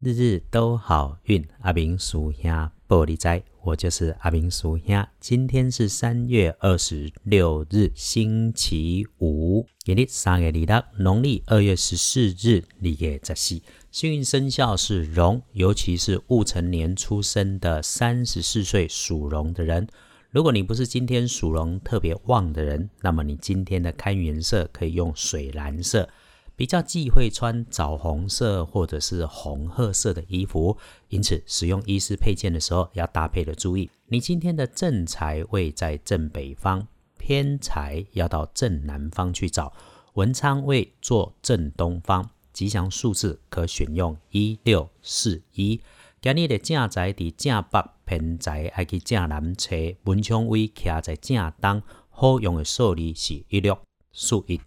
日日都好运，阿明属兄玻璃斋，我就是阿明属兄。今天是三月二十六日，星期五，今日三月二六，农历二月十四日，立月十四。幸运生肖是龙，尤其是戊辰年出生的三十四岁属龙的人。如果你不是今天属龙特别旺的人，那么你今天的开运颜色可以用水蓝色。比较忌讳穿枣红色或者是红褐色的衣服，因此使用衣饰配件的时候要搭配的注意。你今天的正财位在正北方，偏财要到正南方去找。文昌位坐正东方，吉祥数字可选用一六四一。今日的正财伫正北，偏财爱去正南找。文昌位徛在正东，好用的数字是一六四一。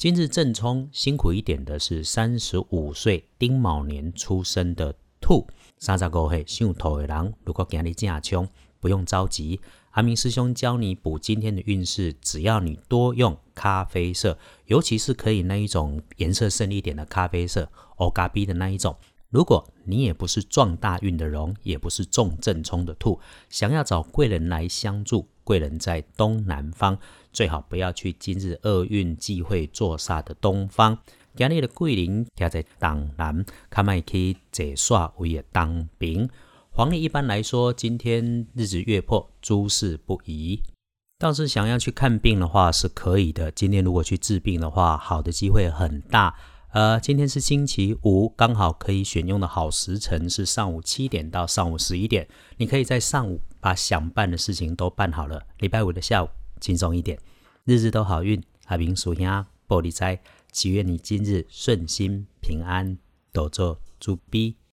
今日正冲，辛苦一点的是三十五岁丁卯年出生的兔。三十五岁属兔的人，如果今日正冲，不用着急。阿明师兄教你补今天的运势，只要你多用咖啡色，尤其是可以那一种颜色深一点的咖啡色，欧咖啡的那一种。如果你也不是撞大运的龙，也不是中正冲的兔，想要找贵人来相助，贵人在东南方。最好不要去今日厄运忌讳坐煞的东方。今日的桂林徛在东南，看卖去解煞为当兵。黄历一般来说，今天日子月破，诸事不宜。倒是想要去看病的话是可以的。今天如果去治病的话，好的机会很大。呃，今天是星期五，刚好可以选用的好时辰是上午七点到上午十一点。你可以在上午把想办的事情都办好了，礼拜五的下午。轻松一点，日日都好运。阿明属鸭玻璃斋，祈愿你今日顺心平安，多做猪逼。